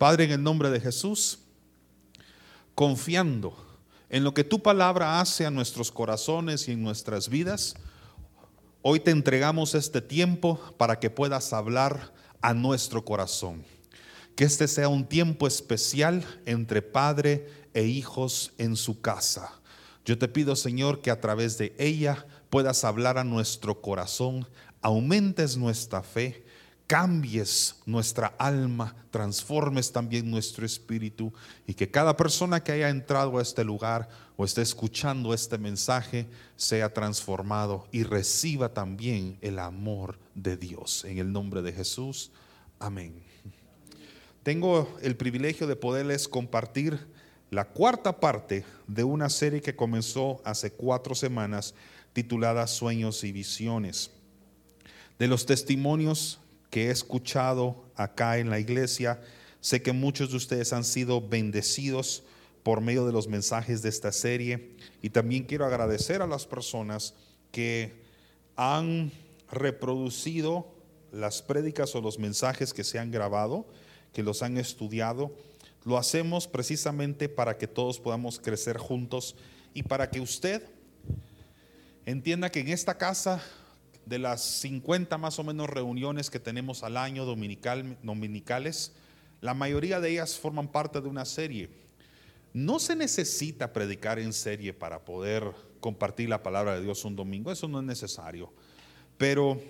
Padre, en el nombre de Jesús, confiando en lo que tu palabra hace a nuestros corazones y en nuestras vidas, hoy te entregamos este tiempo para que puedas hablar a nuestro corazón. Que este sea un tiempo especial entre padre e hijos en su casa. Yo te pido, Señor, que a través de ella puedas hablar a nuestro corazón, aumentes nuestra fe cambies nuestra alma, transformes también nuestro espíritu y que cada persona que haya entrado a este lugar o esté escuchando este mensaje sea transformado y reciba también el amor de Dios. En el nombre de Jesús, amén. Tengo el privilegio de poderles compartir la cuarta parte de una serie que comenzó hace cuatro semanas titulada Sueños y Visiones. De los testimonios que he escuchado acá en la iglesia. Sé que muchos de ustedes han sido bendecidos por medio de los mensajes de esta serie y también quiero agradecer a las personas que han reproducido las prédicas o los mensajes que se han grabado, que los han estudiado. Lo hacemos precisamente para que todos podamos crecer juntos y para que usted entienda que en esta casa de las 50 más o menos reuniones que tenemos al año dominical, dominicales, la mayoría de ellas forman parte de una serie. No se necesita predicar en serie para poder compartir la palabra de Dios un domingo, eso no es necesario. Pero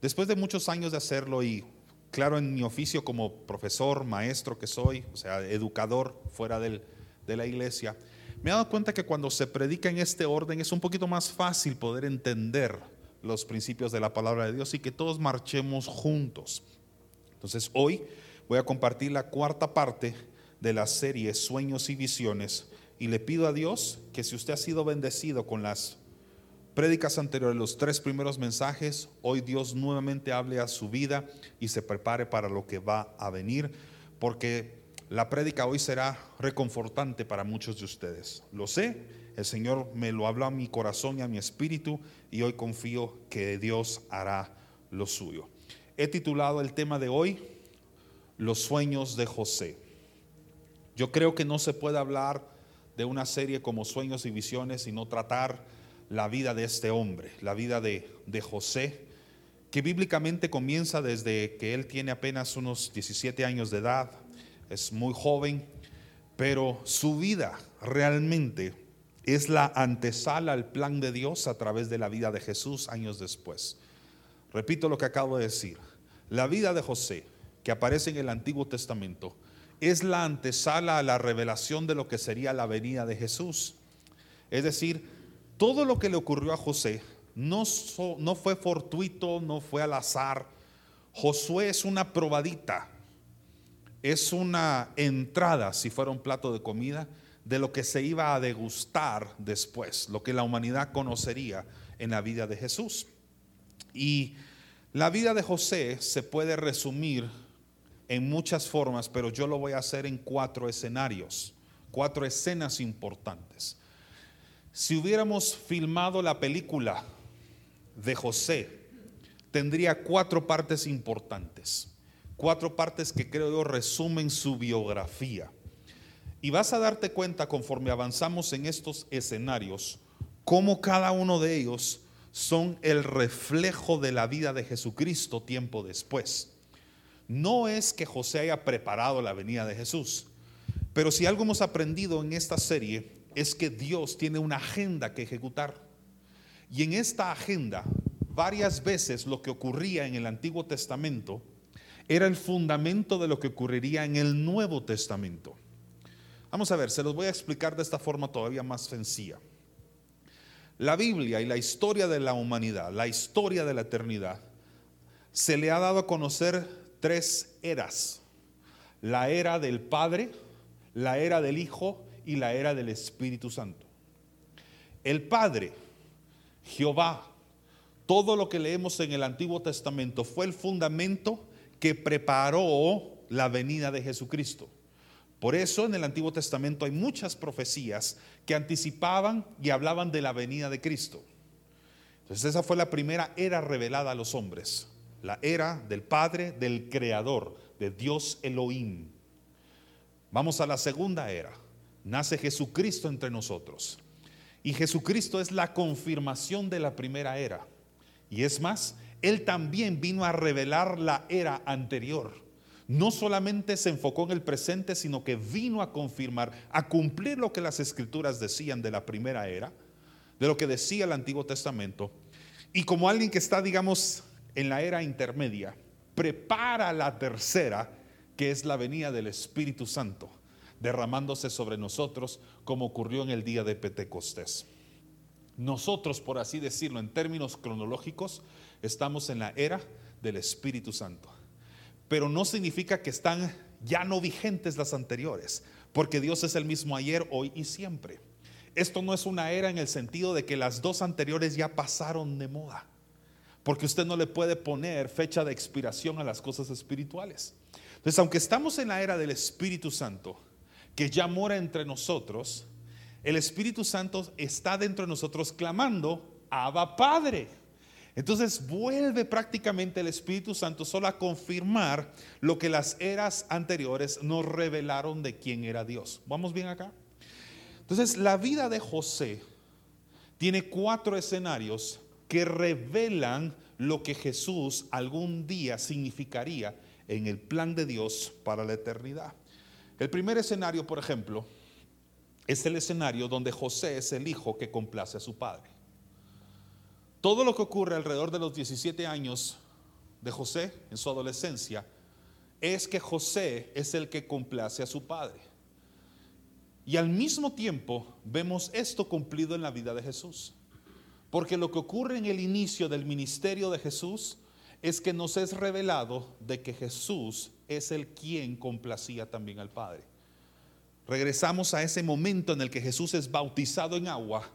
después de muchos años de hacerlo y claro en mi oficio como profesor, maestro que soy, o sea, educador fuera de la iglesia, me he dado cuenta que cuando se predica en este orden es un poquito más fácil poder entender los principios de la palabra de Dios y que todos marchemos juntos. Entonces hoy voy a compartir la cuarta parte de la serie Sueños y Visiones y le pido a Dios que si usted ha sido bendecido con las prédicas anteriores, los tres primeros mensajes, hoy Dios nuevamente hable a su vida y se prepare para lo que va a venir, porque la prédica hoy será reconfortante para muchos de ustedes. Lo sé, el Señor me lo habló a mi corazón y a mi espíritu y hoy confío que Dios hará lo suyo. He titulado el tema de hoy, Los sueños de José. Yo creo que no se puede hablar de una serie como Sueños y Visiones y no tratar la vida de este hombre, la vida de, de José, que bíblicamente comienza desde que él tiene apenas unos 17 años de edad, es muy joven, pero su vida realmente es la antesala al plan de Dios a través de la vida de Jesús años después. Repito lo que acabo de decir. La vida de José, que aparece en el Antiguo Testamento, es la antesala a la revelación de lo que sería la venida de Jesús. Es decir, todo lo que le ocurrió a José no, no fue fortuito, no fue al azar. Josué es una probadita, es una entrada, si fuera un plato de comida, de lo que se iba a degustar después, lo que la humanidad conocería en la vida de Jesús. Y la vida de José se puede resumir en muchas formas, pero yo lo voy a hacer en cuatro escenarios, cuatro escenas importantes. Si hubiéramos filmado la película de José, tendría cuatro partes importantes, cuatro partes que creo yo resumen su biografía. Y vas a darte cuenta conforme avanzamos en estos escenarios, cómo cada uno de ellos son el reflejo de la vida de Jesucristo tiempo después. No es que José haya preparado la venida de Jesús, pero si algo hemos aprendido en esta serie es que Dios tiene una agenda que ejecutar. Y en esta agenda, varias veces lo que ocurría en el Antiguo Testamento era el fundamento de lo que ocurriría en el Nuevo Testamento. Vamos a ver, se los voy a explicar de esta forma todavía más sencilla. La Biblia y la historia de la humanidad, la historia de la eternidad, se le ha dado a conocer tres eras. La era del Padre, la era del Hijo y la era del Espíritu Santo. El Padre, Jehová, todo lo que leemos en el Antiguo Testamento fue el fundamento que preparó la venida de Jesucristo. Por eso en el Antiguo Testamento hay muchas profecías que anticipaban y hablaban de la venida de Cristo. Entonces esa fue la primera era revelada a los hombres, la era del Padre, del Creador, de Dios Elohim. Vamos a la segunda era. Nace Jesucristo entre nosotros. Y Jesucristo es la confirmación de la primera era. Y es más, Él también vino a revelar la era anterior. No solamente se enfocó en el presente, sino que vino a confirmar, a cumplir lo que las escrituras decían de la primera era, de lo que decía el Antiguo Testamento. Y como alguien que está, digamos, en la era intermedia, prepara la tercera, que es la venida del Espíritu Santo, derramándose sobre nosotros como ocurrió en el día de Pentecostés. Nosotros, por así decirlo, en términos cronológicos, estamos en la era del Espíritu Santo. Pero no significa que están ya no vigentes las anteriores, porque Dios es el mismo ayer, hoy y siempre. Esto no es una era en el sentido de que las dos anteriores ya pasaron de moda porque usted no le puede poner fecha de expiración a las cosas espirituales. Entonces, aunque estamos en la era del Espíritu Santo, que ya mora entre nosotros, el Espíritu Santo está dentro de nosotros clamando, Abba Padre. Entonces vuelve prácticamente el Espíritu Santo solo a confirmar lo que las eras anteriores nos revelaron de quién era Dios. ¿Vamos bien acá? Entonces la vida de José tiene cuatro escenarios que revelan lo que Jesús algún día significaría en el plan de Dios para la eternidad. El primer escenario, por ejemplo, es el escenario donde José es el hijo que complace a su padre. Todo lo que ocurre alrededor de los 17 años de José en su adolescencia es que José es el que complace a su padre. Y al mismo tiempo vemos esto cumplido en la vida de Jesús. Porque lo que ocurre en el inicio del ministerio de Jesús es que nos es revelado de que Jesús es el quien complacía también al Padre. Regresamos a ese momento en el que Jesús es bautizado en agua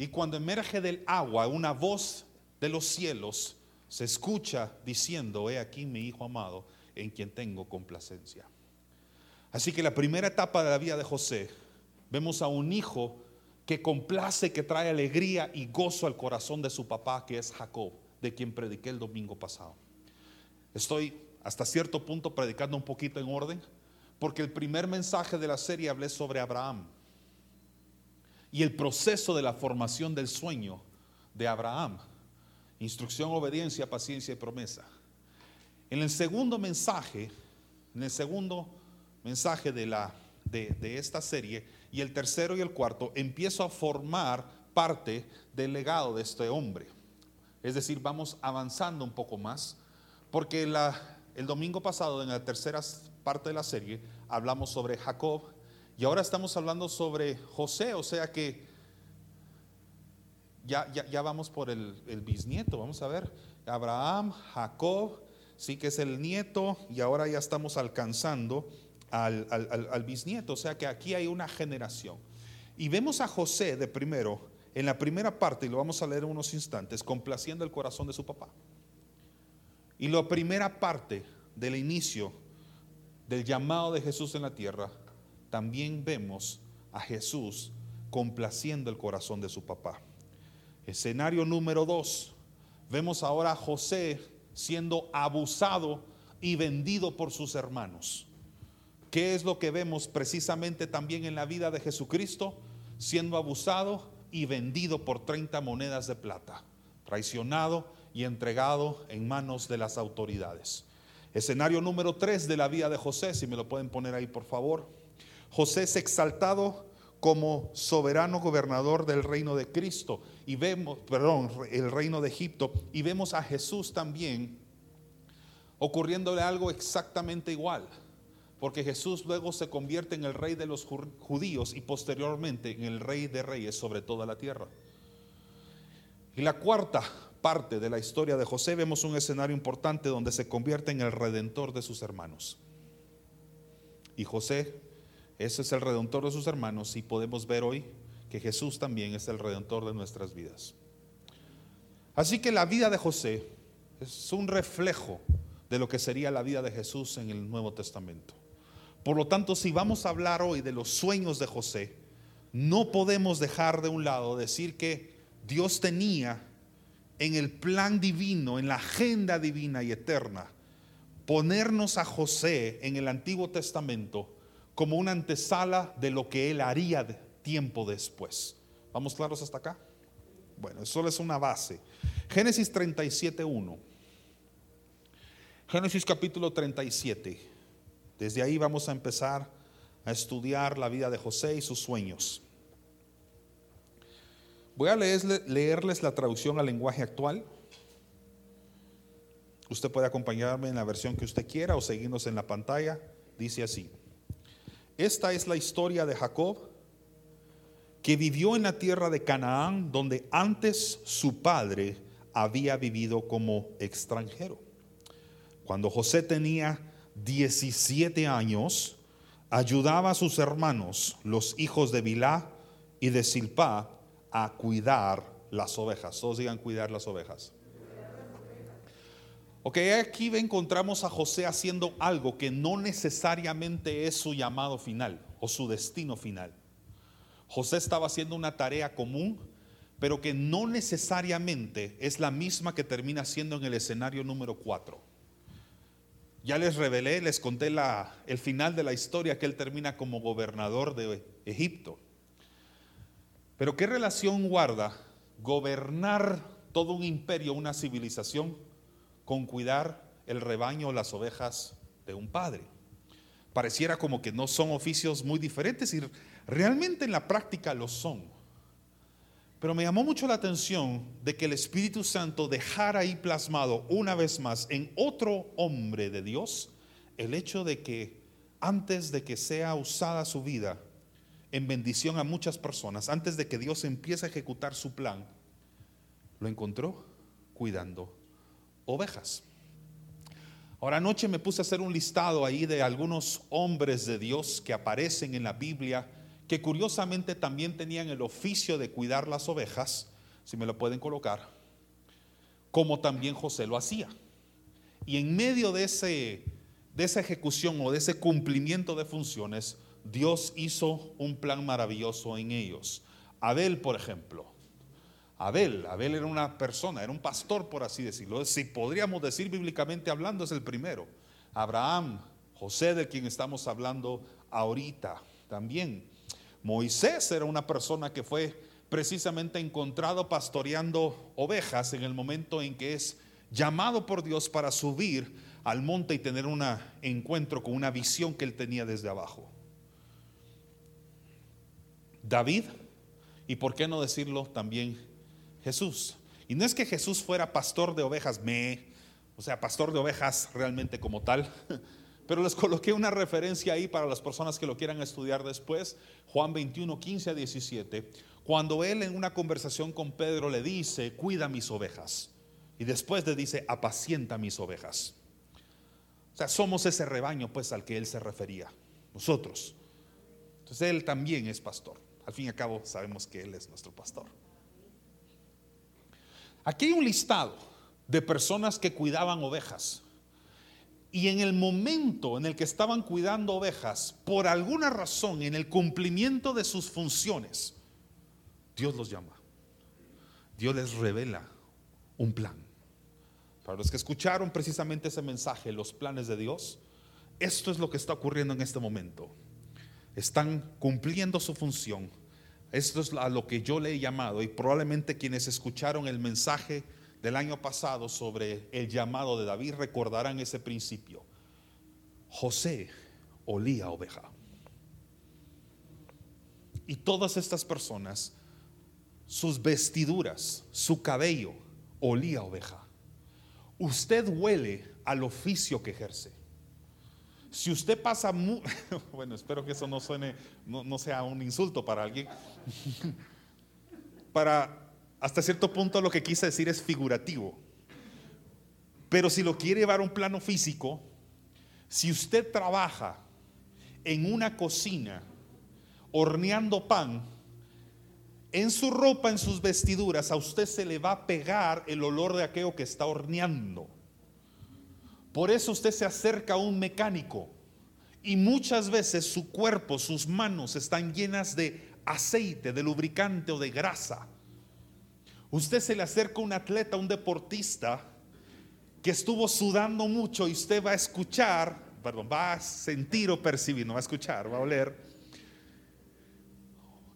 y cuando emerge del agua una voz de los cielos se escucha diciendo, he aquí mi Hijo amado en quien tengo complacencia. Así que la primera etapa de la vida de José, vemos a un hijo que complace, que trae alegría y gozo al corazón de su papá, que es Jacob, de quien prediqué el domingo pasado. Estoy hasta cierto punto predicando un poquito en orden, porque el primer mensaje de la serie hablé sobre Abraham y el proceso de la formación del sueño de Abraham. Instrucción, obediencia, paciencia y promesa. En el segundo mensaje, en el segundo mensaje de, la, de, esta serie, y el tercero y el cuarto, empiezo a formar parte del legado de este hombre. Es decir, vamos avanzando un poco más, porque el domingo pasado, en la tercera parte de la serie, hablamos sobre Jacob y ahora estamos hablando sobre José, o sea que ya, ya, vamos por el, el bisnieto, vamos a ver, Abraham, Jacob, sí que es el nieto y ahora ya estamos alcanzando al, bisnieto. O sea que aquí hay una generación. Y vemos a José de primero, en la primera parte, y lo vamos a leer en unos instantes, complaciendo el corazón de su papá. Y la primera parte del inicio del llamado de Jesús en la tierra, también vemos a Jesús complaciendo el corazón de su papá. Escenario número dos, vemos ahora a José siendo abusado y vendido por sus hermanos. ¿Qué es lo que vemos precisamente también en la vida de Jesucristo? Siendo abusado y vendido por 30 monedas de plata, traicionado y entregado en manos de las autoridades. Escenario número 3 de la vida de José, si me lo pueden poner ahí por favor. José es exaltado como soberano gobernador del reino de Cristo y vemos, perdón, el reino de Egipto y vemos a Jesús también ocurriéndole algo exactamente igual porque Jesús luego se convierte en el rey de los judíos y posteriormente en el rey de reyes sobre toda la tierra. Y la cuarta parte de la historia de José vemos un escenario importante donde se convierte en el redentor de sus hermanos. Y José, ese es el redentor de sus hermanos y podemos ver hoy que Jesús también es el redentor de nuestras vidas. Así que la vida de José es un reflejo de lo que sería la vida de Jesús en el Nuevo Testamento. Por lo tanto, si vamos a hablar hoy de los sueños de José, no podemos dejar de un lado decir que Dios tenía en el plan divino, en la agenda divina y eterna, ponernos a José en el Antiguo Testamento como una antesala de lo que él haría tiempo después. ¿Vamos claros hasta acá? Bueno, eso es una base. Génesis 37.1. Génesis capítulo 37. Desde ahí vamos a empezar a estudiar la vida de José y sus sueños. Voy a leerles la traducción al lenguaje actual. Usted puede acompañarme en la versión que usted quiera o seguirnos en la pantalla. Dice así. Esta es la historia de Jacob, que vivió en la tierra de Canaán, donde antes su padre había vivido como extranjero. Cuando José tenía 17 años, ayudaba a sus hermanos, los hijos de Bilá y de Silpá, a cuidar las ovejas. Todos digan cuidar las ovejas. Ok, aquí encontramos a José haciendo algo que no necesariamente es su llamado final o su destino final. José estaba haciendo una tarea común, pero que no necesariamente es la misma que termina siendo en el escenario número 4. Ya les revelé, les conté la, el final de la historia que él termina como gobernador de Egipto. Pero ¿qué relación guarda gobernar todo un imperio, una civilización, con cuidar el rebaño o las ovejas de un padre? Pareciera como que no son oficios muy diferentes y realmente en la práctica lo son. Pero me llamó mucho la atención de que el Espíritu Santo dejara ahí plasmado una vez más en otro hombre de Dios el hecho de que antes de que sea usada su vida, en bendición a muchas personas antes de que Dios empiece a ejecutar su plan, lo encontró cuidando ovejas. Ahora anoche me puse a hacer un listado ahí de algunos hombres de Dios que aparecen en la Biblia, que curiosamente también tenían el oficio de cuidar las ovejas, si me lo pueden colocar, como también José lo hacía. Y en medio de, ese, de esa ejecución o de ese cumplimiento de funciones, Dios hizo un plan maravilloso en ellos. Abel, por ejemplo. Abel, Abel era una persona, era un pastor, por así decirlo. Si podríamos decir bíblicamente hablando, es el primero. Abraham, José, de quien estamos hablando ahorita, también. Moisés era una persona que fue precisamente encontrado pastoreando ovejas en el momento en que es llamado por Dios para subir al monte y tener un encuentro con una visión que él tenía desde abajo. David y por qué no decirlo también Jesús. Y no es que Jesús fuera pastor de ovejas, me, o sea, pastor de ovejas realmente como tal, pero les coloqué una referencia ahí para las personas que lo quieran estudiar después, Juan 21, 15 a 17, cuando él en una conversación con Pedro le dice, cuida mis ovejas, y después le dice, apacienta mis ovejas. O sea, somos ese rebaño pues al que él se refería, nosotros. Entonces él también es pastor. Al fin y al cabo sabemos que Él es nuestro pastor. Aquí hay un listado de personas que cuidaban ovejas. Y en el momento en el que estaban cuidando ovejas, por alguna razón, en el cumplimiento de sus funciones, Dios los llama. Dios les revela un plan. Para los que escucharon precisamente ese mensaje, los planes de Dios, esto es lo que está ocurriendo en este momento. Están cumpliendo su función esto es a lo que yo le he llamado y probablemente quienes escucharon el mensaje del año pasado sobre el llamado de David recordarán ese principio. José olía oveja. Y todas estas personas, sus vestiduras, su cabello, olía oveja. Usted huele al oficio que ejerce. Si usted pasa, bueno, espero que eso no suene, no, sea un insulto para alguien. para, hasta cierto punto lo que quise decir es figurativo. Pero si lo quiere llevar a un plano físico, si usted trabaja en una cocina horneando pan, en su ropa, en sus vestiduras, a usted se le va a pegar el olor de aquello que está horneando. Por eso usted se acerca a un mecánico y muchas veces su cuerpo, sus manos están llenas de aceite, de lubricante o de grasa. Usted se le acerca a un atleta, un deportista, que estuvo sudando mucho y usted va a escuchar, perdón, va a sentir o percibir, no va a escuchar, va a oler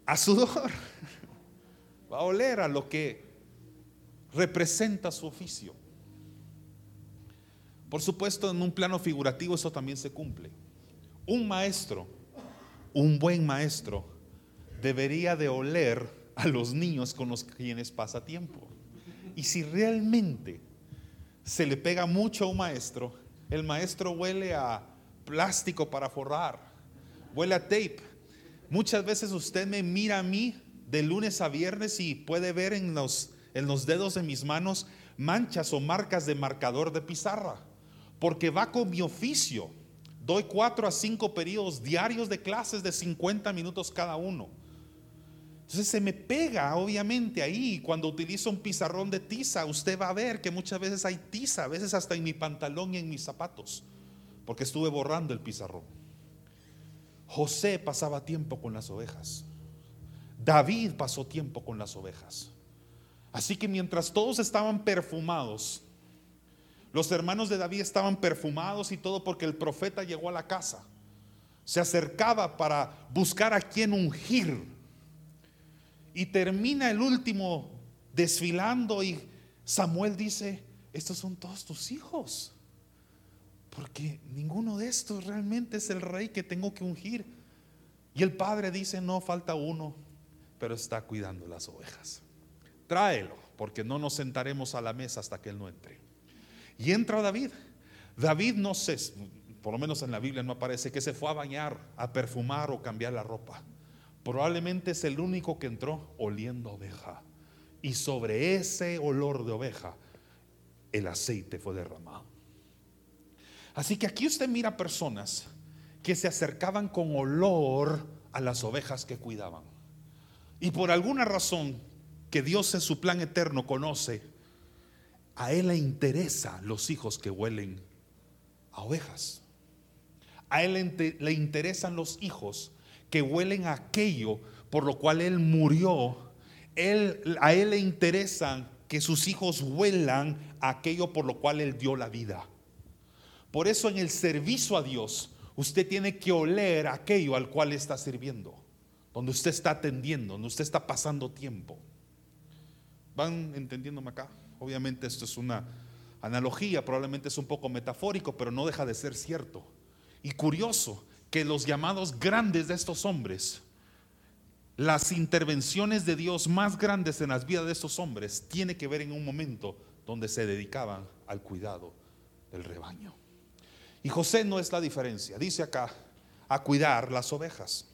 a sudor, va a oler a lo que representa su oficio. Por supuesto, en un plano figurativo eso también se cumple. Un maestro, un buen maestro, debería de oler a los niños con los quienes pasa tiempo. Y si realmente se le pega mucho a un maestro, el maestro huele a plástico para forrar, huele a tape. Muchas veces usted me mira a mí de lunes a viernes y puede ver en los, en los dedos de mis manos manchas o marcas de marcador de pizarra, porque va con mi oficio. Doy cuatro a cinco periodos diarios de clases de 50 minutos cada uno. Entonces se me pega, obviamente, ahí. Cuando utilizo un pizarrón de tiza, usted va a ver que muchas veces hay tiza, a veces hasta en mi pantalón y en mis zapatos, porque estuve borrando el pizarrón. José pasaba tiempo con las ovejas. David pasó tiempo con las ovejas. Así que mientras todos estaban perfumados, los hermanos de David estaban perfumados y todo porque el profeta llegó a la casa. Se acercaba para buscar a quien ungir y termina el último desfilando y Samuel dice, estos son todos tus hijos. Porque ninguno de estos realmente es el rey que tengo que ungir. Y el padre dice, no, falta uno, pero está cuidando las ovejas. Tráelo, porque no nos sentaremos a la mesa hasta que él no entre. Y entra David. David no sé, por lo menos en la Biblia no aparece que se fue a bañar, a perfumar o cambiar la ropa. Probablemente es el único que entró oliendo oveja. Y sobre ese olor de oveja, el aceite fue derramado. Así que aquí usted mira personas que se acercaban con olor a las ovejas que cuidaban. Y por alguna razón que Dios en su plan eterno conoce, a Él le interesa los hijos que huelen a ovejas. A Él le interesan los hijos que huelen a aquello por lo cual Él murió. Él, a Él le interesan que sus hijos huelan a aquello por lo cual Él dio la vida. Por eso en el servicio a Dios, usted tiene que oler aquello al cual está sirviendo, donde usted está atendiendo, donde usted está pasando tiempo. ¿Van entendiéndome acá? Obviamente esto es una analogía, probablemente es un poco metafórico, pero no deja de ser cierto. Y curioso, que los llamados grandes de estos hombres, las intervenciones de Dios más grandes en las vidas de estos hombres, tiene que ver en un momento donde se dedicaban al cuidado del rebaño. Y José no es la diferencia, dice acá, a cuidar las ovejas.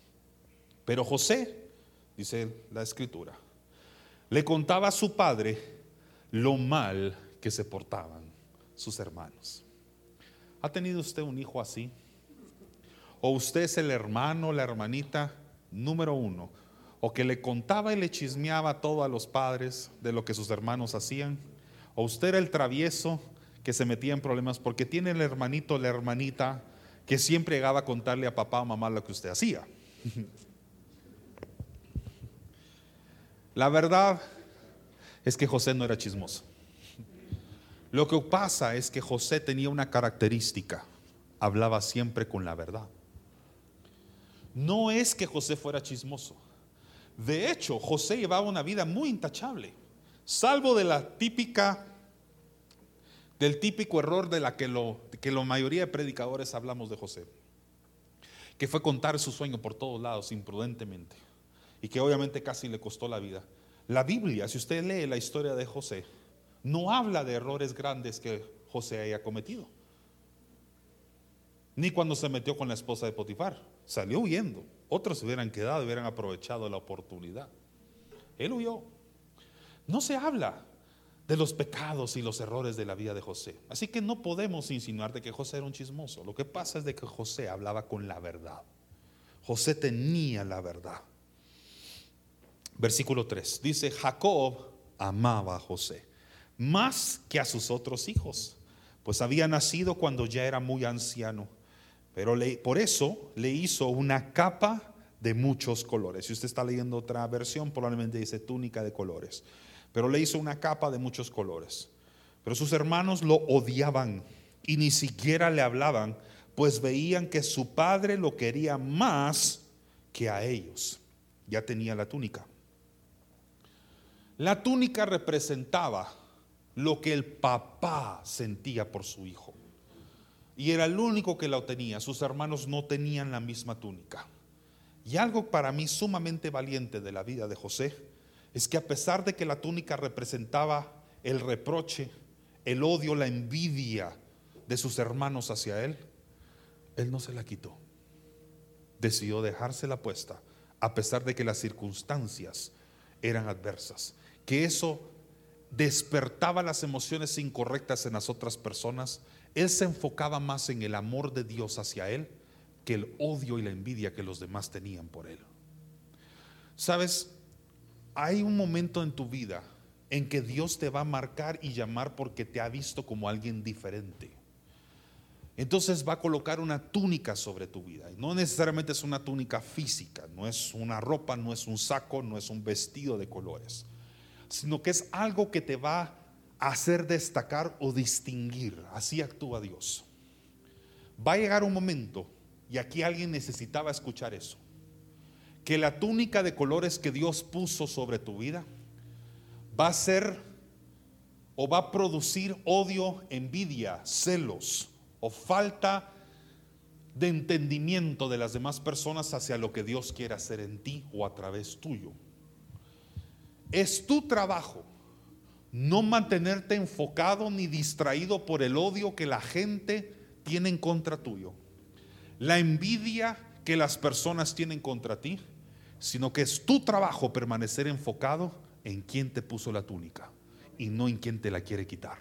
Pero José, dice la escritura, le contaba a su padre lo mal que se portaban sus hermanos. ¿Ha tenido usted un hijo así? o usted es el hermano, la hermanita número uno, o que le contaba y le chismeaba todo a los padres de lo que sus hermanos hacían, o usted era el travieso que se metía en problemas porque tiene el hermanito, la hermanita que siempre llegaba a contarle a papá o mamá lo que usted hacía. La verdad es que José no era chismoso. Lo que pasa es que José tenía una característica, hablaba siempre con la verdad. No es que José fuera chismoso. De hecho, José llevaba una vida muy intachable, salvo de la típica del típico error de la que lo que la mayoría de predicadores hablamos de José, que fue contar su sueño por todos lados imprudentemente y que obviamente casi le costó la vida. La Biblia, si usted lee la historia de José, no habla de errores grandes que José haya cometido. Ni cuando se metió con la esposa de Potifar. Salió huyendo. Otros hubieran quedado, hubieran aprovechado la oportunidad. Él huyó. No se habla de los pecados y los errores de la vida de José. Así que no podemos insinuar de que José era un chismoso. Lo que pasa es de que José hablaba con la verdad. José tenía la verdad. Versículo 3. Dice, Jacob amaba a José más que a sus otros hijos, pues había nacido cuando ya era muy anciano pero por eso le hizo una capa de muchos colores. Si usted está leyendo otra versión, probablemente dice túnica de colores. Pero le hizo una capa de muchos colores. Pero sus hermanos lo odiaban y ni siquiera le hablaban, pues veían que su padre lo quería más que a ellos. Ya tenía la túnica. La túnica representaba lo que el papá sentía por su hijo. Y era el único que la tenía. Sus hermanos no tenían la misma túnica. Y algo para mí sumamente valiente de la vida de José es que a pesar de que la túnica representaba el reproche, el odio, la envidia de sus hermanos hacia él, él no se la quitó. Decidió dejársela puesta a pesar de que las circunstancias eran adversas. Que eso despertaba las emociones incorrectas en las otras personas. Él se enfocaba más en el amor de Dios hacia él que el odio y la envidia que los demás tenían por él. Sabes, hay un momento en tu vida en que Dios te va a marcar y llamar porque te ha visto como alguien diferente. Entonces va a colocar una túnica sobre tu vida. No necesariamente es una túnica física, no es una ropa, no es un saco, no es un vestido de colores, sino que es algo que te va a hacer destacar o distinguir. Así actúa Dios. Va a llegar un momento, y aquí alguien necesitaba escuchar eso, que la túnica de colores que Dios puso sobre tu vida va a ser o va a producir odio, envidia, celos o falta de entendimiento de las demás personas hacia lo que Dios quiere hacer en ti o a través tuyo. Es tu trabajo no mantenerte enfocado ni distraído por el odio que la gente tiene en contra tuyo, la envidia que las personas tienen contra ti, sino que es tu trabajo permanecer enfocado en quién te puso la túnica y no en quién te la quiere quitar.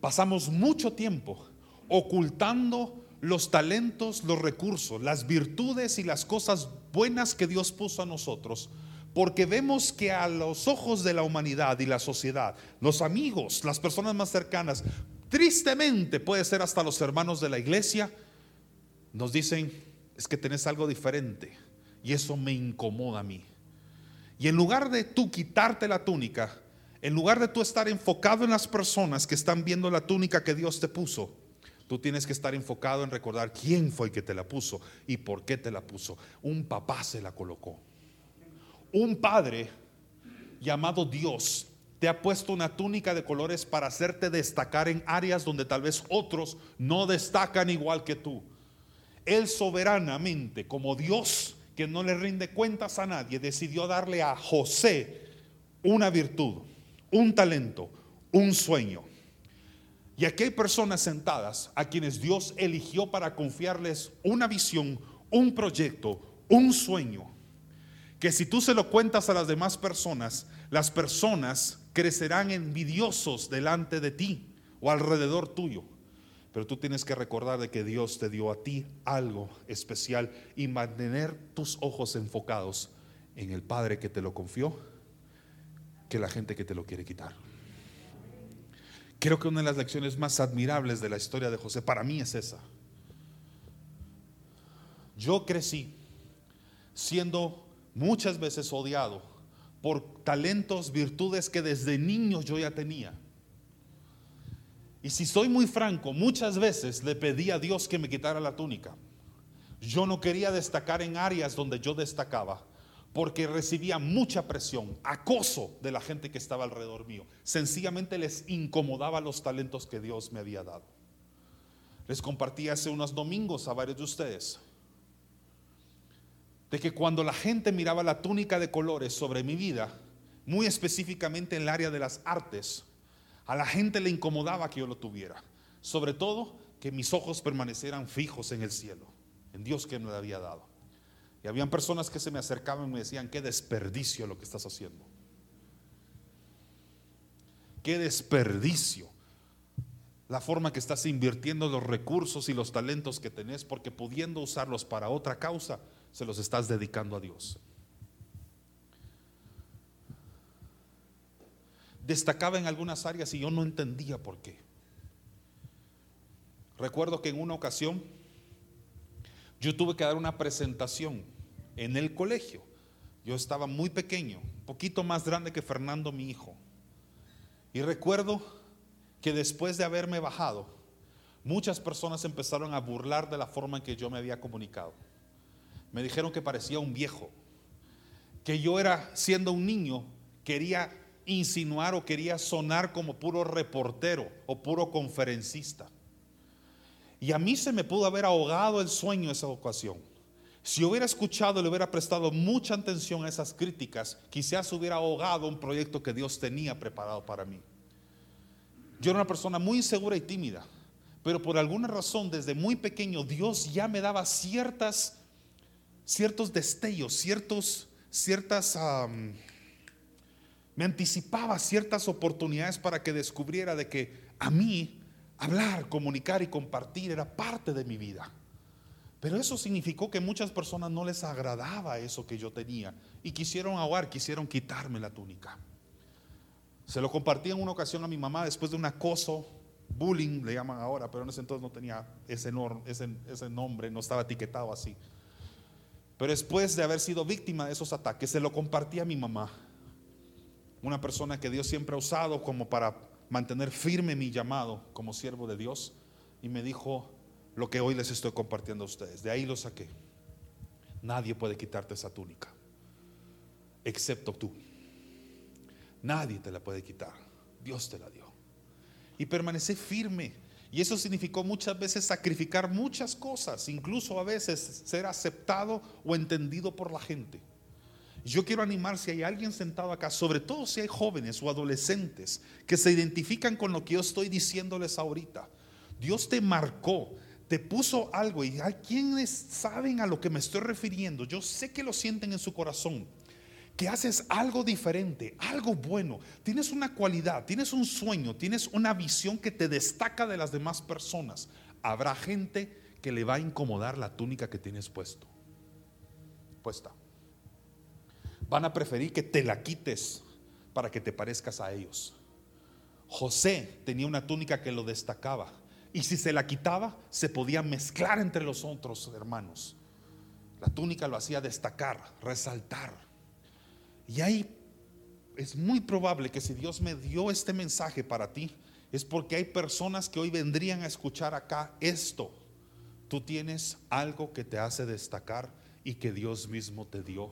Pasamos mucho tiempo ocultando los talentos, los recursos, las virtudes y las cosas buenas que Dios puso a nosotros, porque vemos que a los ojos de la humanidad y la sociedad, los amigos, las personas más cercanas, tristemente puede ser hasta los hermanos de la iglesia, nos dicen, es que tenés algo diferente y eso me incomoda a mí. Y en lugar de tú quitarte la túnica, en lugar de tú estar enfocado en las personas que están viendo la túnica que Dios te puso, tú tienes que estar enfocado en recordar quién fue el que te la puso y por qué te la puso. Un papá se la colocó. Un padre llamado Dios te ha puesto una túnica de colores para hacerte destacar en áreas donde tal vez otros no destacan igual que tú. Él soberanamente, como Dios, que no le rinde cuentas a nadie, decidió darle a José una virtud, un talento, un sueño. Y aquí hay personas sentadas a quienes Dios eligió para confiarles una visión, un proyecto, un sueño, que si tú se lo cuentas a las demás personas, las personas crecerán envidiosos delante de ti o alrededor tuyo. Pero tú tienes que recordar de que Dios te dio a ti algo especial y mantener tus ojos enfocados en el Padre que te lo confió que la gente que te lo quiere quitar. Creo que una de las lecciones más admirables de la historia de José para mí es esa. Yo crecí siendo muchas veces odiado por talentos, virtudes que desde niño yo ya tenía y si soy muy franco, muchas veces le pedí a Dios que me quitara la túnica. Yo no quería destacar en áreas donde yo destacaba, porque recibía mucha presión, acoso de la gente que estaba alrededor mío. Sencillamente les incomodaba los talentos que Dios me había dado. Les compartí hace unos domingos a varios de ustedes de que cuando la gente miraba la túnica de colores sobre mi vida, muy específicamente en el área de las artes, a la gente le incomodaba que yo lo tuviera. Sobre todo que mis ojos permanecieran fijos en el cielo, en Dios que me había dado. Y habían personas que se me acercaban y me decían, qué desperdicio lo que estás haciendo. Qué desperdicio la forma que estás invirtiendo los recursos y los talentos que tenés, porque pudiendo usarlos para otra causa, se los estás dedicando a Dios. destacaba en algunas áreas y yo no entendía por qué. Recuerdo que en una ocasión yo tuve que dar una presentación en el colegio. Yo estaba muy pequeño, poquito más grande que Fernando, mi hijo. Y recuerdo que después de haberme bajado, muchas personas empezaron a burlar de la forma en que yo me había comunicado. Me dijeron que parecía un viejo, que yo era, siendo un niño, quería insinuar o quería sonar como puro reportero o puro conferencista. Y a mí se me pudo haber ahogado el sueño esa ocasión. Si hubiera escuchado y le hubiera prestado mucha atención a esas críticas, quizás hubiera ahogado un proyecto que Dios tenía preparado para mí. Yo era una persona muy insegura y tímida, pero por alguna razón desde muy pequeño Dios ya me daba ciertas, ciertos destellos, ciertos, ciertas, me anticipaba ciertas oportunidades para que descubriera de que a mí hablar, comunicar y compartir era parte de mi vida. Pero eso significó que muchas personas no les agradaba eso que yo tenía y quisieron ahogar, quisieron quitarme la túnica. Se lo compartí en una ocasión a mi mamá después de un acoso, bullying le llaman ahora, pero en ese entonces no tenía ese, ese nombre, no estaba etiquetado así. Pero después de haber sido víctima de esos ataques, se lo compartí a mi mamá, una persona que Dios siempre ha usado como para mantener firme mi llamado como siervo de Dios, y me dijo, lo que hoy les estoy compartiendo a ustedes. De ahí lo saqué. Nadie puede quitarte esa túnica, excepto tú. Nadie te la puede quitar. Dios te la dio. Y permanecí firme. Y eso significó muchas veces sacrificar muchas cosas, incluso a veces ser aceptado o entendido por la gente. Yo quiero animar si hay alguien sentado acá, sobre todo si hay jóvenes o adolescentes que se identifican con lo que yo estoy diciéndoles ahorita. Dios te marcó, te puso algo y hay quienes saben a lo que me estoy refiriendo. Yo sé que lo sienten en su corazón. Que haces algo diferente, algo bueno. Tienes una cualidad, tienes un sueño, tienes una visión que te destaca de las demás personas. Habrá gente que le va a incomodar la túnica que tienes puesto. Puesta. Van a preferir que te la quites para que te parezcas a ellos. José tenía una túnica que lo destacaba y si se la quitaba, se podía mezclar entre los otros hermanos. La túnica lo hacía destacar, resaltar. Y ahí es muy probable que si Dios me dio este mensaje para ti, es porque hay personas que hoy vendrían a escuchar acá esto. Tú tienes algo que te hace destacar y que Dios mismo te dio,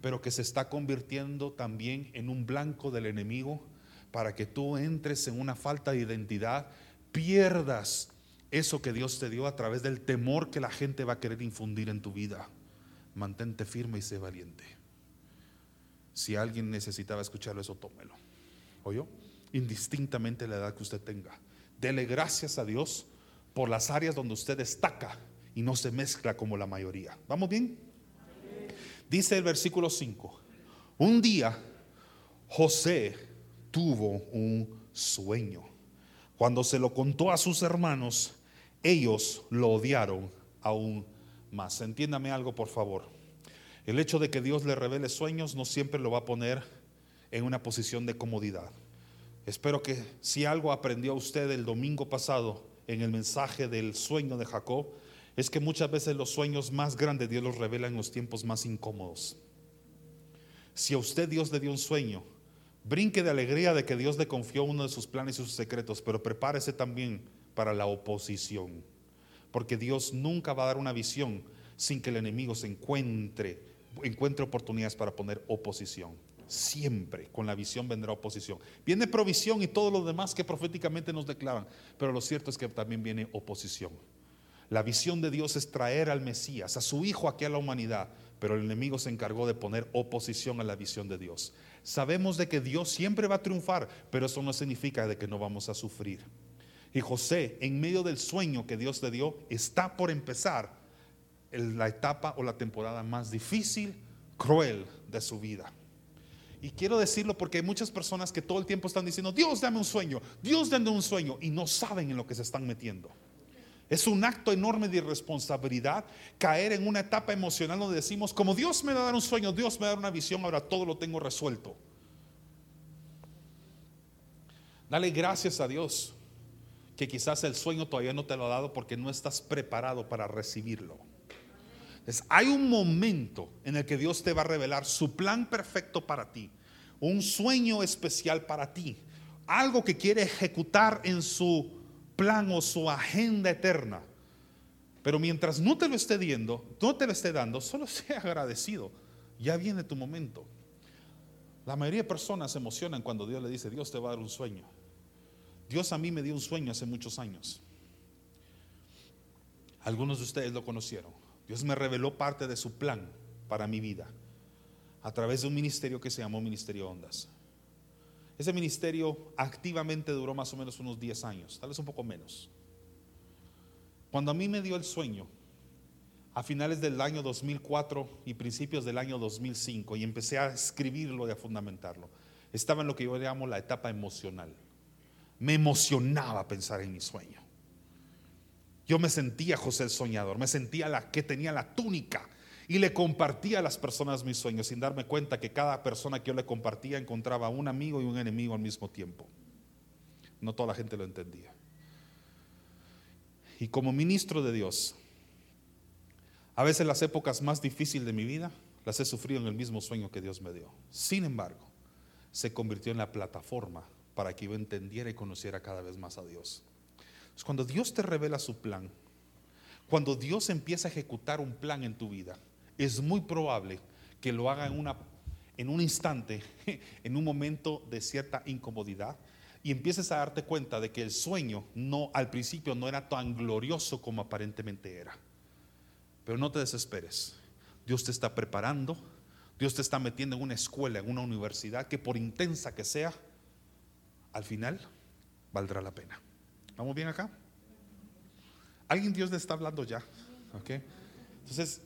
pero que se está convirtiendo también en un blanco del enemigo para que tú entres en una falta de identidad pierdas eso que Dios te dio a través del temor que la gente va a querer infundir en tu vida. Mantente firme y sé valiente. Si alguien necesitaba escucharlo, eso tómelo. ¿Oyó? Indistintamente la edad que usted tenga. Dele gracias a Dios por las áreas donde usted destaca y no se mezcla como la mayoría. ¿Vamos bien? Dice el versículo 5. Un día José tuvo un sueño cuando se lo contó a sus hermanos, ellos lo odiaron aún más. Entiéndame algo, por favor. El hecho de que Dios le revele sueños no siempre lo va a poner en una posición de comodidad. Espero que si algo aprendió usted el domingo pasado en el mensaje del sueño de Jacob, es que muchas veces los sueños más grandes Dios los revela en los tiempos más incómodos. Si a usted Dios le dio un sueño, Brinque de alegría de que Dios le confió uno de sus planes y sus secretos, pero prepárese también para la oposición. Porque Dios nunca va a dar una visión sin que el enemigo se encuentre, encuentre oportunidades para poner oposición. Siempre con la visión vendrá oposición. Viene provisión y todo lo demás que proféticamente nos declaran, pero lo cierto es que también viene oposición. La visión de Dios es traer al Mesías, a su Hijo aquí a la humanidad, pero el enemigo se encargó de poner oposición a la visión de Dios. Sabemos de que Dios siempre va a triunfar, pero eso no significa de que no vamos a sufrir. Y José, en medio del sueño que Dios le dio, está por empezar la etapa o la temporada más difícil, cruel de su vida. Y quiero decirlo porque hay muchas personas que todo el tiempo están diciendo, Dios dame un sueño, Dios dame un sueño, y no saben en lo que se están metiendo. Es un acto enorme de irresponsabilidad caer en una etapa emocional donde decimos, como Dios me va a dar un sueño, Dios me va a dar una visión, ahora todo lo tengo resuelto. Dale gracias a Dios que quizás el sueño todavía no te lo ha dado porque no estás preparado para recibirlo. Hay un momento en el que Dios te va a revelar su plan perfecto para ti, un sueño especial para ti, algo que quiere ejecutar en su plan o su agenda eterna. Pero mientras no te lo esté dando, no te lo esté dando, solo sea agradecido. Ya viene tu momento. La mayoría de personas se emocionan cuando Dios le dice, Dios te va a dar un sueño. Dios a mí me dio un sueño hace muchos años. Algunos de ustedes lo conocieron. Dios me reveló parte de su plan para mi vida a través de un ministerio que se llamó Ministerio Ondas. Ese ministerio activamente duró más o menos unos 10 años, tal vez un poco menos. Cuando a mí me dio el sueño, a finales del año 2004 y principios del año 2005, y empecé a escribirlo y a fundamentarlo, estaba en lo que yo llamo la etapa emocional. Me emocionaba pensar en mi sueño. Yo me sentía José el soñador, me sentía la que tenía la túnica y le compartía a las personas mis sueños sin darme cuenta que cada persona que yo le compartía encontraba un amigo y un enemigo al mismo tiempo. No toda la gente lo entendía. Y como ministro de Dios, a veces las épocas más difíciles de mi vida las he sufrido en el mismo sueño que Dios me dio. Sin embargo, se convirtió en la plataforma para que yo entendiera y conociera cada vez más a Dios. Cuando Dios te revela su plan, cuando Dios empieza a ejecutar un plan en tu vida, es muy probable que lo haga en, una, en un instante, en un momento de cierta incomodidad, y empieces a darte cuenta de que el sueño no al principio no era tan glorioso como aparentemente era. Pero no te desesperes. Dios te está preparando, Dios te está metiendo en una escuela, en una universidad que por intensa que sea, al final valdrá la pena. ¿Vamos bien acá? ¿Alguien Dios le está hablando ya? ¿Ok? Entonces,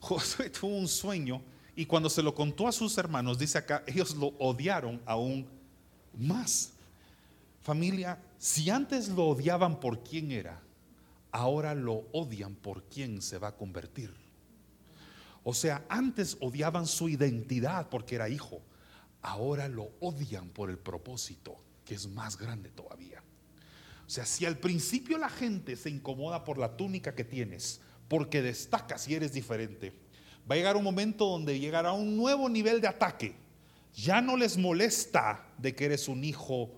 Josué tuvo un sueño y cuando se lo contó a sus hermanos, dice acá, ellos lo odiaron aún más. Familia, si antes lo odiaban por quién era, ahora lo odian por quién se va a convertir. O sea, antes odiaban su identidad porque era hijo, ahora lo odian por el propósito que es más grande todavía. O sea, si al principio la gente se incomoda por la túnica que tienes, porque destacas y eres diferente, va a llegar un momento donde llegará un nuevo nivel de ataque. Ya no les molesta de que eres un hijo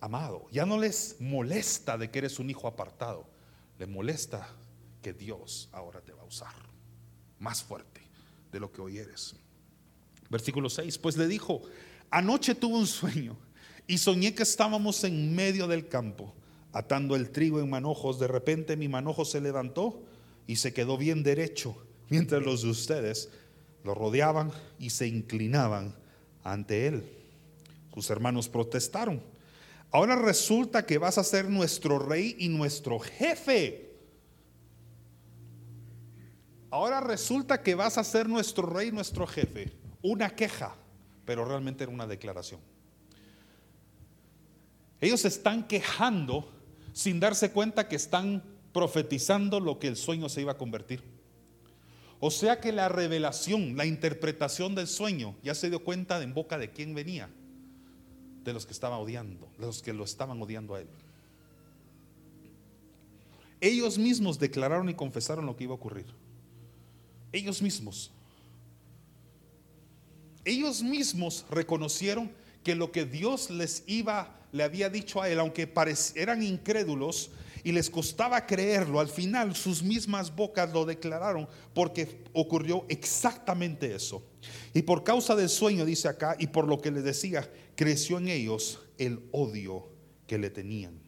amado, ya no les molesta de que eres un hijo apartado, les molesta que Dios ahora te va a usar más fuerte de lo que hoy eres. Versículo 6, pues le dijo, anoche tuve un sueño y soñé que estábamos en medio del campo, atando el trigo en manojos. De repente mi manojo se levantó y se quedó bien derecho, mientras los de ustedes lo rodeaban y se inclinaban ante él. Sus hermanos protestaron. Ahora resulta que vas a ser nuestro rey y nuestro jefe. Ahora resulta que vas a ser nuestro rey y nuestro jefe. Una queja, pero realmente era una declaración. Ellos están quejando sin darse cuenta que están profetizando lo que el sueño se iba a convertir. O sea que la revelación, la interpretación del sueño, ya se dio cuenta de en boca de quién venía, de los que estaban odiando, de los que lo estaban odiando a él. Ellos mismos declararon y confesaron lo que iba a ocurrir. Ellos mismos. Ellos mismos reconocieron que lo que Dios les iba, le había dicho a él, aunque eran incrédulos y les costaba creerlo, al final sus mismas bocas lo declararon porque ocurrió exactamente eso. Y por causa del sueño, dice acá, y por lo que le decía, creció en ellos el odio que le tenían.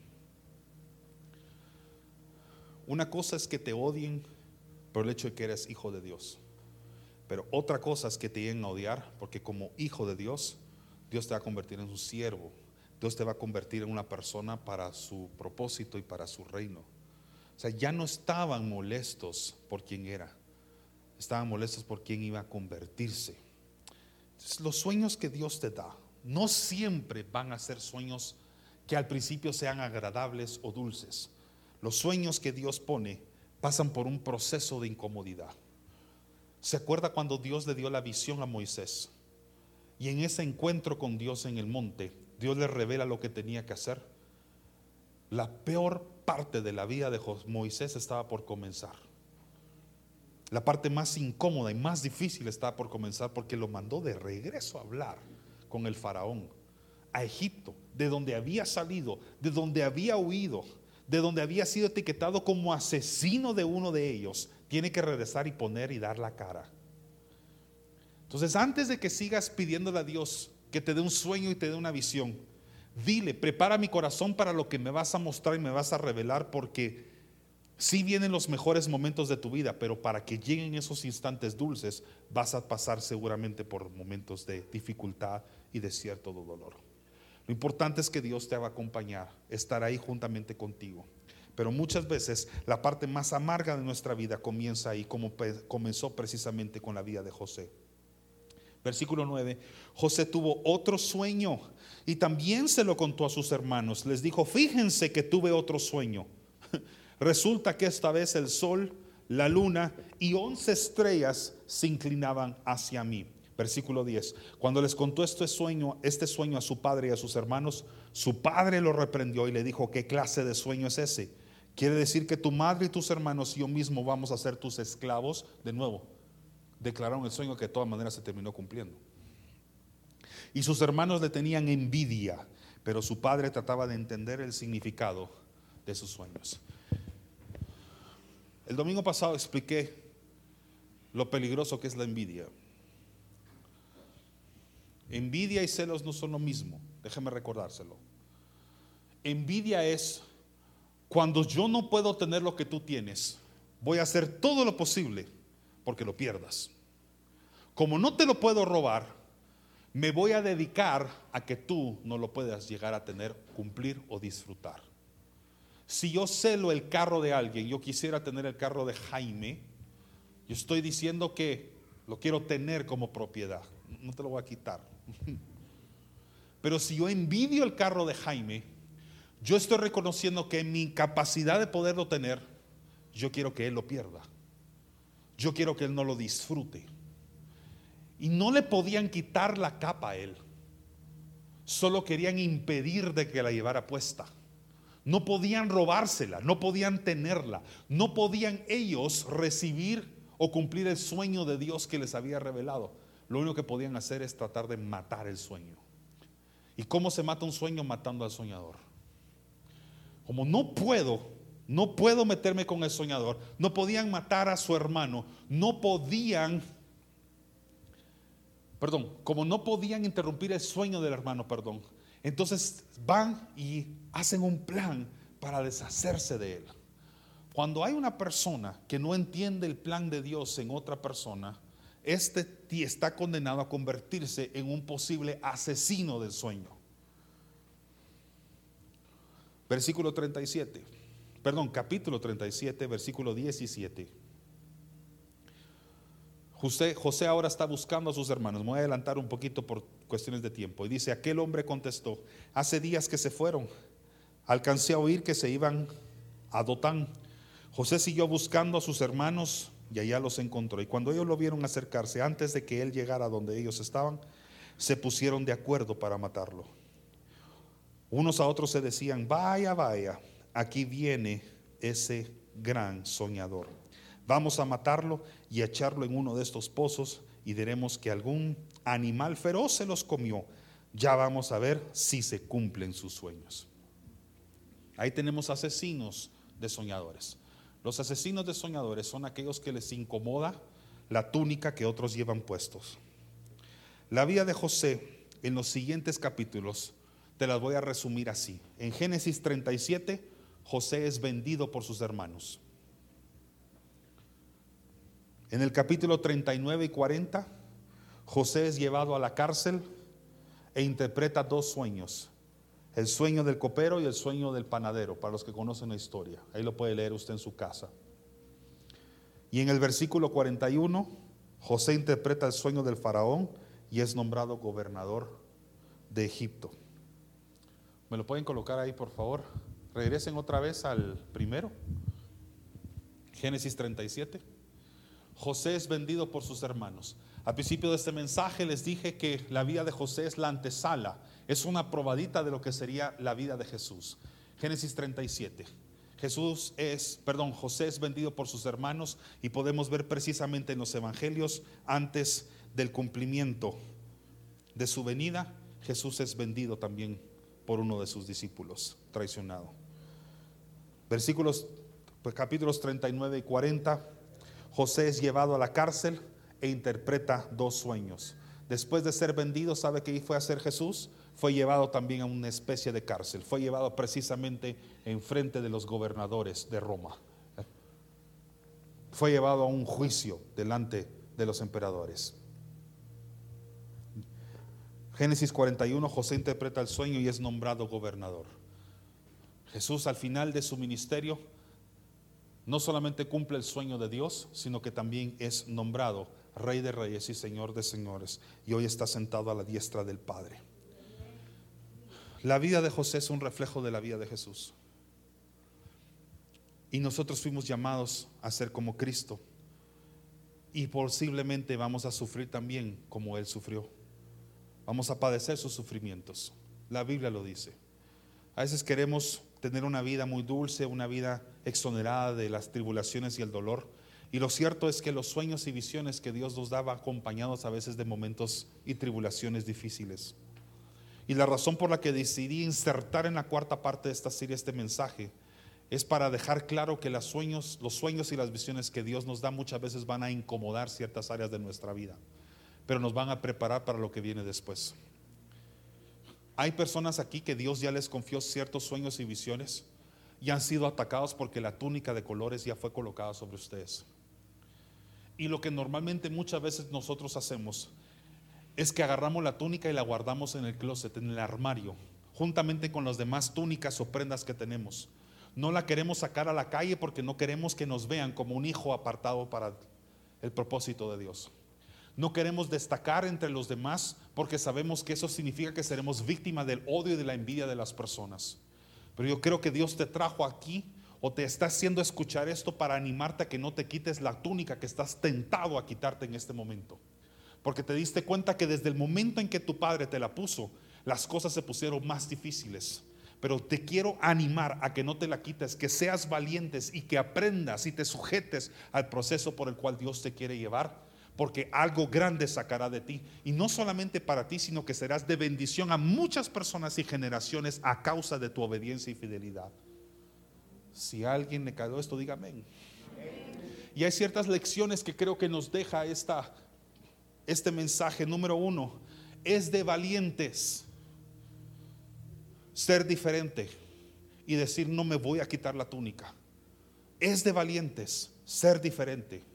Una cosa es que te odien por el hecho de que eres hijo de Dios. Pero otra cosa es que te lleguen a odiar porque como hijo de Dios Dios te va a convertir en un siervo. Dios te va a convertir en una persona para su propósito y para su reino. O sea, ya no estaban molestos por quién era. Estaban molestos por quién iba a convertirse. los sueños que Dios te da no siempre van a ser sueños que al principio sean agradables o dulces. Los sueños que Dios pone pasan por un proceso de incomodidad. ¿Se acuerda cuando Dios le dio la visión a Moisés? Y en ese encuentro con Dios en el monte, Dios le revela lo que tenía que hacer. La peor parte de la vida de Moisés estaba por comenzar. La parte más incómoda y más difícil estaba por comenzar porque lo mandó de regreso a hablar con el faraón, a Egipto, de donde había salido, de donde había huido, de donde había sido etiquetado como asesino de uno de ellos, tiene que regresar y poner y dar la cara. Entonces, antes de que sigas pidiéndole a Dios que te dé un sueño y te dé una visión, dile, prepara mi corazón para lo que me vas a mostrar y me vas a revelar, porque sí vienen los mejores momentos de tu vida, pero para que lleguen esos instantes dulces, vas a pasar seguramente por momentos de dificultad y de cierto dolor. Lo importante es que Dios te va a acompañar, estar ahí juntamente contigo. Pero muchas veces la parte más amarga de nuestra vida comienza ahí, como comenzó precisamente con la vida de José. Versículo 9, José tuvo otro sueño y también se lo contó a sus hermanos. Les dijo, fíjense que tuve otro sueño. Resulta que esta vez el sol, la luna y once estrellas se inclinaban hacia mí. Versículo 10. Cuando les contó este sueño, este sueño a su padre y a sus hermanos, su padre lo reprendió y le dijo, ¿qué clase de sueño es ese? Quiere decir que tu madre y tus hermanos y yo mismo vamos a ser tus esclavos. De nuevo, declararon el sueño que de todas maneras se terminó cumpliendo. Y sus hermanos le tenían envidia, pero su padre trataba de entender el significado de sus sueños. El domingo pasado expliqué lo peligroso que es la envidia. Envidia y celos no son lo mismo, déjeme recordárselo. Envidia es cuando yo no puedo tener lo que tú tienes, voy a hacer todo lo posible porque lo pierdas. Como no te lo puedo robar, me voy a dedicar a que tú no lo puedas llegar a tener, cumplir o disfrutar. Si yo celo el carro de alguien, yo quisiera tener el carro de Jaime, yo estoy diciendo que lo quiero tener como propiedad, no te lo voy a quitar. Pero si yo envidio el carro de Jaime, yo estoy reconociendo que en mi capacidad de poderlo tener, yo quiero que él lo pierda. Yo quiero que él no lo disfrute. Y no le podían quitar la capa a él. Solo querían impedir de que la llevara puesta. No podían robársela, no podían tenerla, no podían ellos recibir o cumplir el sueño de Dios que les había revelado. Lo único que podían hacer es tratar de matar el sueño. ¿Y cómo se mata un sueño? Matando al soñador. Como no puedo, no puedo meterme con el soñador, no podían matar a su hermano, no podían, perdón, como no podían interrumpir el sueño del hermano, perdón, entonces van y hacen un plan para deshacerse de él. Cuando hay una persona que no entiende el plan de Dios en otra persona, este está condenado a convertirse en un posible asesino del sueño. Versículo 37, perdón, capítulo 37, versículo 17. José, José ahora está buscando a sus hermanos. Me voy a adelantar un poquito por cuestiones de tiempo. Y dice, aquel hombre contestó, hace días que se fueron, alcancé a oír que se iban a Dotán. José siguió buscando a sus hermanos y allá los encontró. Y cuando ellos lo vieron acercarse, antes de que él llegara donde ellos estaban, se pusieron de acuerdo para matarlo. Unos a otros se decían, vaya, vaya, aquí viene ese gran soñador. Vamos a matarlo y echarlo en uno de estos pozos y diremos que algún animal feroz se los comió. Ya vamos a ver si se cumplen sus sueños. Ahí tenemos asesinos de soñadores. Los asesinos de soñadores son aquellos que les incomoda la túnica que otros llevan puestos. La vida de José en los siguientes capítulos te las voy a resumir así. En Génesis 37, José es vendido por sus hermanos. En el capítulo 39 y 40, José es llevado a la cárcel e interpreta dos sueños. El sueño del copero y el sueño del panadero, para los que conocen la historia. Ahí lo puede leer usted en su casa. Y en el versículo 41, José interpreta el sueño del faraón y es nombrado gobernador de Egipto. ¿Me lo pueden colocar ahí, por favor? Regresen otra vez al primero. Génesis 37. José es vendido por sus hermanos. Al principio de este mensaje les dije que la vida de José es la antesala, es una probadita de lo que sería la vida de Jesús. Génesis 37. Jesús es, perdón, José es vendido por sus hermanos y podemos ver precisamente en los evangelios antes del cumplimiento de su venida Jesús es vendido también por uno de sus discípulos, traicionado. Versículos, pues, capítulos 39 y 40, José es llevado a la cárcel e interpreta dos sueños. Después de ser vendido, ¿sabe qué fue a hacer Jesús? Fue llevado también a una especie de cárcel. Fue llevado precisamente en frente de los gobernadores de Roma. Fue llevado a un juicio delante de los emperadores. Génesis 41, José interpreta el sueño y es nombrado gobernador. Jesús al final de su ministerio no solamente cumple el sueño de Dios, sino que también es nombrado Rey de Reyes y Señor de Señores. Y hoy está sentado a la diestra del Padre. La vida de José es un reflejo de la vida de Jesús. Y nosotros fuimos llamados a ser como Cristo. Y posiblemente vamos a sufrir también como Él sufrió. Vamos a padecer sus sufrimientos. La Biblia lo dice. A veces queremos tener una vida muy dulce, una vida exonerada de las tribulaciones y el dolor. Y lo cierto es que los sueños y visiones que Dios nos daba acompañados a veces de momentos y tribulaciones difíciles. Y la razón por la que decidí insertar en la cuarta parte de esta serie este mensaje es para dejar claro que los sueños, y las visiones que Dios nos da muchas veces van a incomodar ciertas áreas de nuestra vida pero nos van a preparar para lo que viene después. Hay personas aquí que Dios ya les confió ciertos sueños y visiones y han sido atacados porque la túnica de colores ya fue colocada sobre ustedes. Y lo que normalmente muchas veces nosotros hacemos es que agarramos la túnica y la guardamos en el closet, en el armario, juntamente con las demás túnicas o prendas que tenemos. No la queremos sacar a la calle porque no queremos que nos vean como un hijo apartado para el propósito de Dios. No queremos destacar entre los demás porque sabemos que eso significa que seremos víctimas del odio y de la envidia de las personas. Pero yo creo que Dios te trajo aquí o te está haciendo escuchar esto para animarte a que no te quites la túnica que estás tentado a quitarte en este momento. Porque te diste cuenta que desde el momento en que tu padre te la puso, las cosas se pusieron más difíciles. Pero te quiero animar a que no te la quites, que seas valientes y que aprendas y te sujetes al proceso por el cual Dios te quiere llevar porque algo grande sacará de ti. Y no solamente para ti, sino que serás de bendición a muchas personas y generaciones a causa de tu obediencia y fidelidad. Si a alguien le cayó esto, diga. Y hay ciertas lecciones que creo que nos deja esta, este mensaje. Número uno, es de valientes ser diferente y decir no me voy a quitar la túnica. Es de valientes ser diferente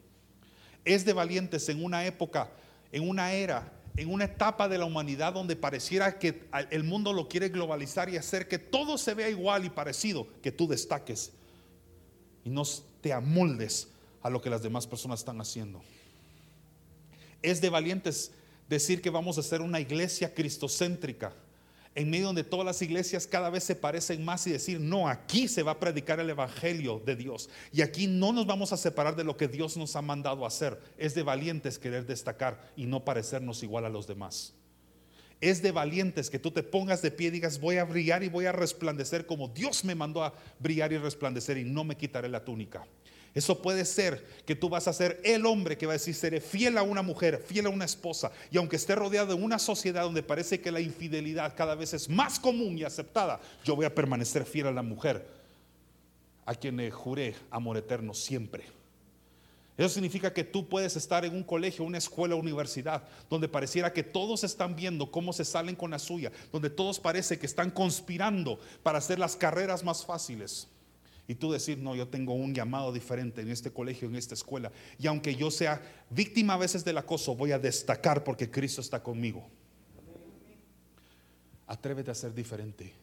es de valientes en una época, en una era, en una etapa de la humanidad donde pareciera que el mundo lo quiere globalizar y hacer que todo se vea igual y parecido, que tú destaques y no te amoldes a lo que las demás personas están haciendo. Es de valientes decir que vamos a ser una iglesia cristocéntrica en medio donde todas las iglesias cada vez se parecen más y decir, no, aquí se va a predicar el Evangelio de Dios. Y aquí no nos vamos a separar de lo que Dios nos ha mandado hacer. Es de valientes querer destacar y no parecernos igual a los demás. Es de valientes que tú te pongas de pie y digas, voy a brillar y voy a resplandecer como Dios me mandó a brillar y resplandecer y no me quitaré la túnica. Eso puede ser que tú vas a ser el hombre que va a decir, seré fiel a una mujer, fiel a una esposa. Y aunque esté rodeado de una sociedad donde parece que la infidelidad cada vez es más común y aceptada, yo voy a permanecer fiel a la mujer, a quien le juré amor eterno siempre. Eso significa que tú puedes estar en un colegio, una escuela, universidad, donde pareciera que todos están viendo cómo se salen con la suya, donde todos parece que están conspirando para hacer las carreras más fáciles. Y tú decir, no, yo tengo un llamado diferente en este colegio, en esta escuela. Y aunque yo sea víctima a veces del acoso, voy a destacar porque Cristo está conmigo. Atrévete a ser diferente.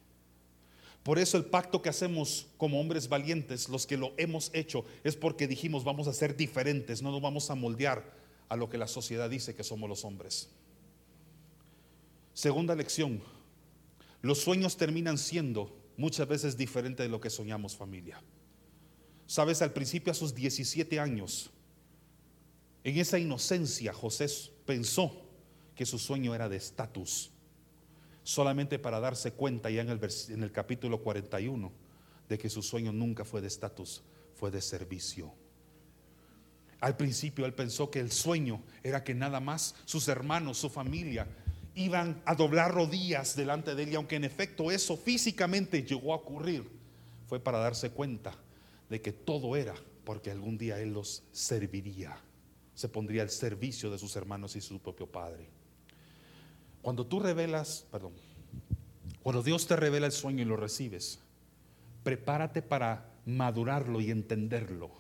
Por eso el pacto que hacemos como hombres valientes, los que lo hemos hecho, es porque dijimos vamos a ser diferentes, no nos vamos a moldear a lo que la sociedad dice que somos los hombres. Segunda lección, los sueños terminan siendo muchas veces diferente de lo que soñamos familia. Sabes, al principio a sus 17 años, en esa inocencia José pensó que su sueño era de estatus, solamente para darse cuenta ya en el, en el capítulo 41 de que su sueño nunca fue de estatus, fue de servicio. Al principio él pensó que el sueño era que nada más sus hermanos, su familia, iban a doblar rodillas delante de él y aunque en efecto eso físicamente llegó a ocurrir, fue para darse cuenta de que todo era porque algún día él los serviría, se pondría al servicio de sus hermanos y su propio padre. Cuando tú revelas, perdón, cuando Dios te revela el sueño y lo recibes, prepárate para madurarlo y entenderlo.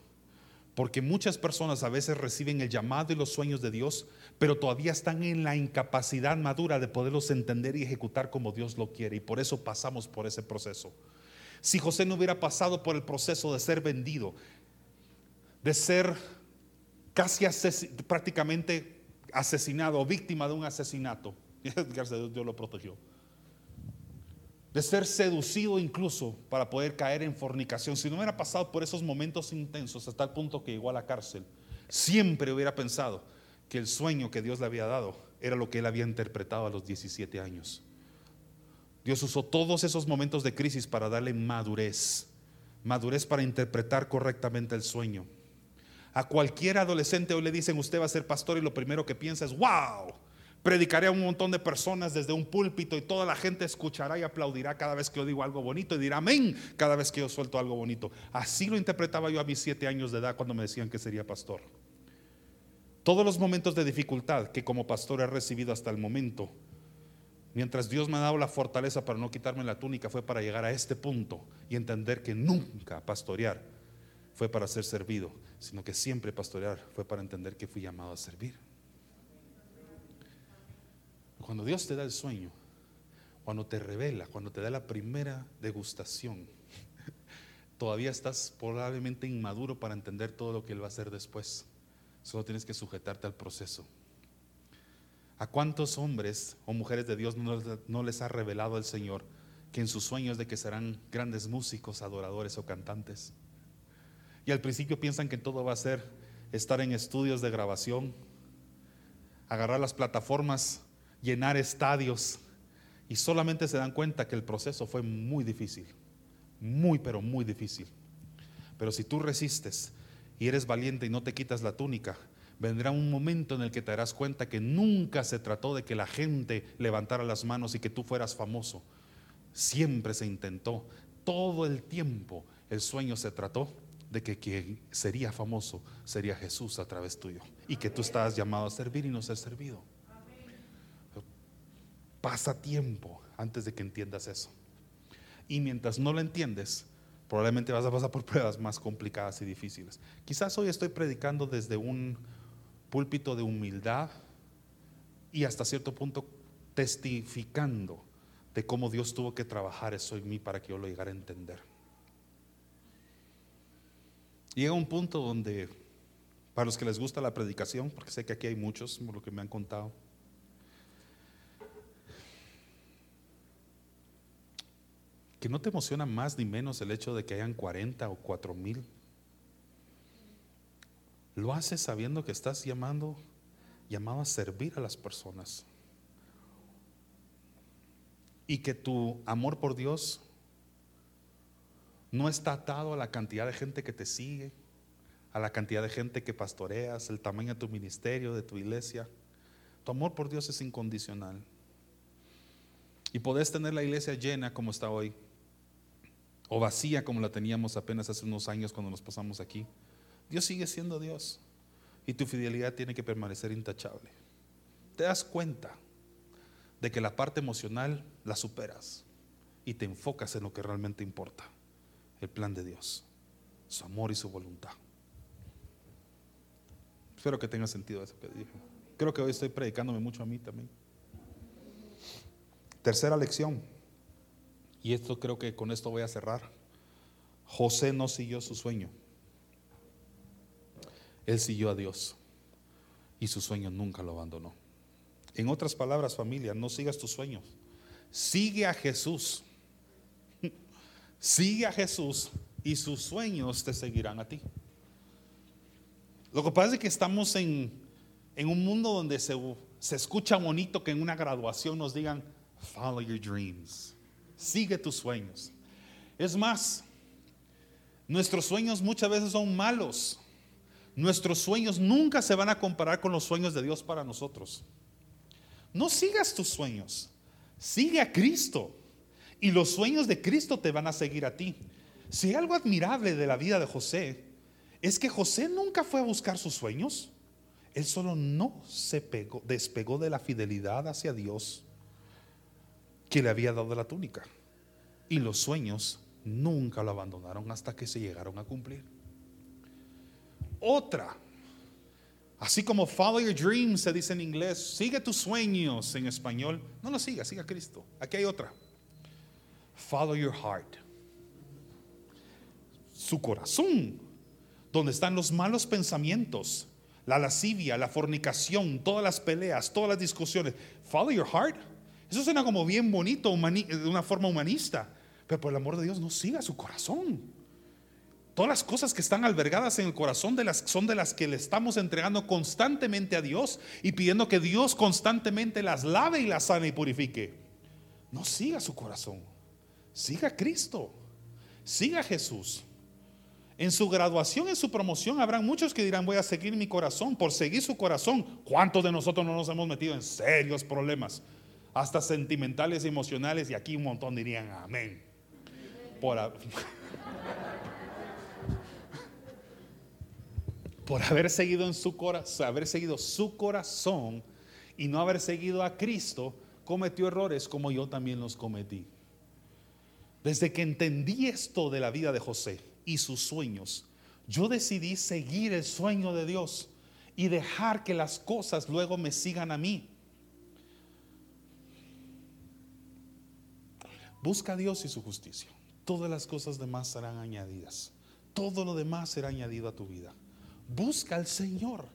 Porque muchas personas a veces reciben el llamado y los sueños de Dios, pero todavía están en la incapacidad madura de poderlos entender y ejecutar como Dios lo quiere. Y por eso pasamos por ese proceso. Si José no hubiera pasado por el proceso de ser vendido, de ser casi prácticamente asesinado o víctima de un asesinato, Dios lo protegió de ser seducido incluso para poder caer en fornicación, si no hubiera pasado por esos momentos intensos hasta el punto que llegó a la cárcel, siempre hubiera pensado que el sueño que Dios le había dado era lo que él había interpretado a los 17 años. Dios usó todos esos momentos de crisis para darle madurez, madurez para interpretar correctamente el sueño. A cualquier adolescente hoy le dicen usted va a ser pastor y lo primero que piensa es, wow, predicaré a un montón de personas desde un púlpito y toda la gente escuchará y aplaudirá cada vez que yo digo algo bonito y dirá amén cada vez que yo suelto algo bonito. Así lo interpretaba yo a mis siete años de edad cuando me decían que sería pastor. Todos los momentos de dificultad que como pastor he recibido hasta el momento, mientras Dios me ha dado la fortaleza para no quitarme la túnica, fue para llegar a este punto y entender que nunca pastorear fue para ser servido, sino que siempre pastorear fue para entender que fui llamado a servir. Cuando Dios te da el sueño, cuando te revela, cuando te da la primera degustación, todavía estás probablemente inmaduro para entender todo lo que Él va a hacer después. Solo tienes que sujetarte al proceso. ¿A cuántos hombres o mujeres de Dios no, les ha revelado el Señor que en sus sueños de que serán grandes músicos, adoradores o cantantes? Y al principio piensan que todo va a ser estar en estudios de grabación, agarrar las plataformas llenar estadios y solamente se dan cuenta que el proceso fue muy difícil, muy pero muy difícil. Pero si tú resistes y eres valiente y no te quitas la túnica, vendrá un momento en el que te darás cuenta que nunca se trató de que la gente levantara las manos y que tú fueras famoso. Siempre se intentó, todo el tiempo el sueño se trató de que quien sería famoso sería Jesús a través tuyo y que tú estás llamado a servir y no ser servido. Pasa tiempo antes de que entiendas eso. Y mientras no lo entiendes, probablemente vas a pasar por pruebas más complicadas y difíciles. Quizás hoy estoy predicando desde un púlpito de humildad y hasta cierto punto testificando de cómo Dios tuvo que trabajar eso en mí para que yo lo llegara a entender. Llega un punto donde, para los que les gusta la predicación, porque sé que aquí hay muchos, por lo que me han contado, que no te emociona más ni menos el hecho de que hayan 40 o 4 mil. Lo haces sabiendo que estás llamando, llamado a servir a las personas. Y que tu amor por Dios no está atado a la cantidad de gente que te sigue, a la cantidad de gente que pastoreas, el tamaño de tu ministerio, de tu iglesia. Tu amor por Dios es incondicional. Y podés tener la iglesia llena como está hoy, o vacía como la teníamos apenas hace unos años cuando nos pasamos aquí. Dios sigue siendo Dios y tu fidelidad tiene que permanecer intachable. Te das cuenta de que la parte emocional la superas y te enfocas en lo que realmente importa, el plan de Dios, su amor y su voluntad. Espero que tenga sentido eso que dije. Creo que hoy estoy predicándome mucho a mí también. Tercera lección. Y esto creo que con esto voy a cerrar. José no siguió su sueño. Él siguió a Dios y su sueño nunca lo abandonó. En otras palabras, familia, no sigas tus sueños. Sigue a Jesús. Sigue a Jesús y sus sueños te seguirán a ti. Lo que pasa es que estamos en, en un mundo donde se, se escucha bonito que en una graduación nos digan, follow your dreams. Sigue tus sueños. Es más, nuestros sueños muchas veces son malos. Nuestros sueños nunca se van a comparar con los sueños de Dios para nosotros. No sigas tus sueños, sigue a Cristo. Y los sueños de Cristo te van a seguir a ti. Si algo admirable de la vida de José es que José nunca fue a buscar sus sueños. Él solo no se pegó, despegó de la fidelidad hacia Dios que le había dado la túnica. Y los sueños nunca lo abandonaron hasta que se llegaron a cumplir. Otra, así como follow your dreams se dice en inglés, sigue tus sueños en español, no lo siga, siga Cristo. Aquí hay otra. Follow your heart. Su corazón, donde están los malos pensamientos, la lascivia, la fornicación, todas las peleas, todas las discusiones. Follow your heart. Eso suena como bien bonito, de una forma humanista. Pero por el amor de Dios, no siga su corazón. Todas las cosas que están albergadas en el corazón de las, son de las que le estamos entregando constantemente a Dios y pidiendo que Dios constantemente las lave y las sane y purifique. No siga su corazón. Siga a Cristo. Siga a Jesús. En su graduación, en su promoción, habrán muchos que dirán, voy a seguir mi corazón, por seguir su corazón. ¿Cuántos de nosotros no nos hemos metido en serios problemas? Hasta sentimentales y emocionales, y aquí un montón dirían, amén por, por haber seguido en su corazón, haber seguido su corazón y no haber seguido a Cristo, cometió errores como yo también los cometí. Desde que entendí esto de la vida de José y sus sueños, yo decidí seguir el sueño de Dios y dejar que las cosas luego me sigan a mí. Busca a Dios y su justicia todas las cosas demás serán añadidas. Todo lo demás será añadido a tu vida. Busca al Señor.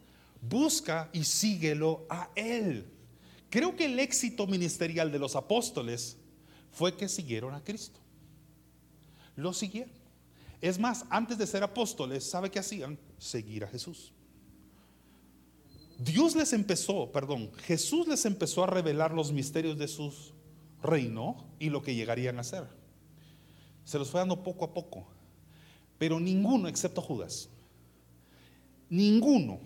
Busca y síguelo a Él. Creo que el éxito ministerial de los apóstoles fue que siguieron a Cristo. Lo siguieron. Es más, antes de ser apóstoles, ¿sabe qué hacían? Seguir a Jesús. Dios les empezó, perdón, Jesús les empezó a revelar los misterios de su reino y lo que llegarían a ser. Se los fue dando poco a poco. Pero ninguno, excepto Judas, ninguno,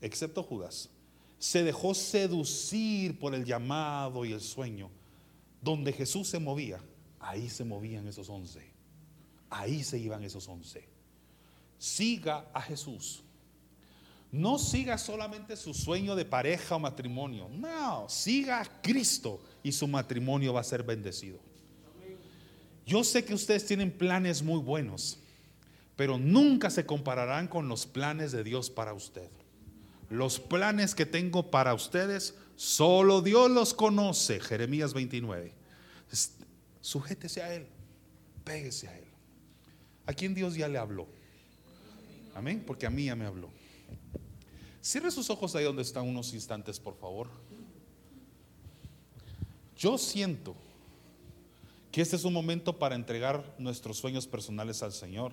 excepto Judas, se dejó seducir por el llamado y el sueño. Donde Jesús se movía, ahí se movían esos once. Ahí se iban esos once. Siga a Jesús. No siga solamente su sueño de pareja o matrimonio. No, siga a Cristo y su matrimonio va a ser bendecido. Yo sé que ustedes tienen planes muy buenos, pero nunca se compararán con los planes de Dios para usted. Los planes que tengo para ustedes, solo Dios los conoce. Jeremías 29. Sujétese a Él, péguese a Él. ¿A quién Dios ya le habló? Amén, porque a mí ya me habló. Cierre sus ojos ahí donde están unos instantes, por favor. Yo siento que este es un momento para entregar nuestros sueños personales al Señor,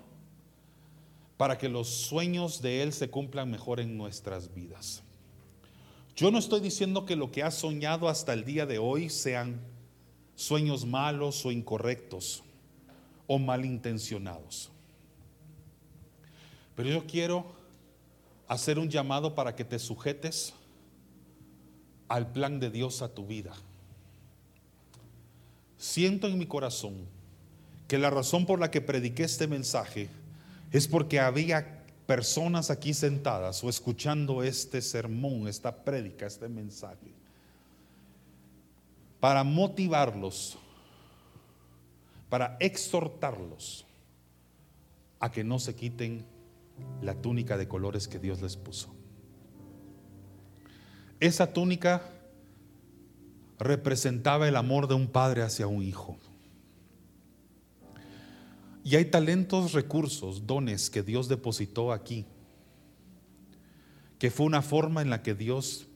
para que los sueños de Él se cumplan mejor en nuestras vidas. Yo no estoy diciendo que lo que has soñado hasta el día de hoy sean sueños malos o incorrectos o malintencionados. Pero yo quiero hacer un llamado para que te sujetes al plan de Dios a tu vida. Siento en mi corazón que la razón por la que prediqué este mensaje es porque había personas aquí sentadas o escuchando este sermón, esta prédica, este mensaje, para motivarlos, para exhortarlos a que no se quiten la túnica de colores que Dios les puso. Esa túnica representaba el amor de un padre hacia un hijo. Y hay talentos, recursos, dones que Dios depositó aquí, que fue una forma en la que Dios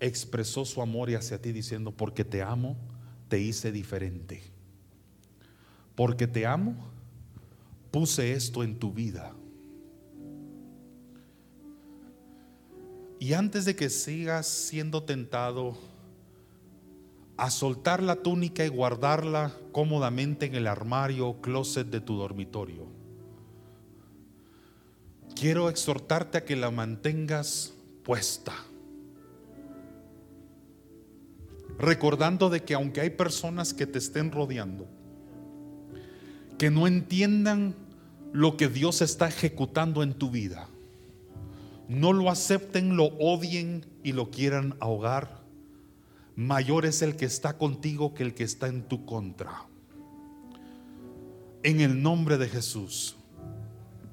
expresó su amor hacia ti diciendo, porque te amo, te hice diferente. Porque te amo, puse esto en tu vida. Y antes de que sigas siendo tentado a soltar la túnica y guardarla cómodamente en el armario o closet de tu dormitorio. Quiero exhortarte a que la mantengas puesta. recordando de que aunque hay personas que te estén rodeando, que no entiendan lo que Dios está ejecutando en tu vida, no lo acepten, lo odien y lo quieran ahogar, mayor es el que está contigo que el que está en tu contra. En el nombre de Jesús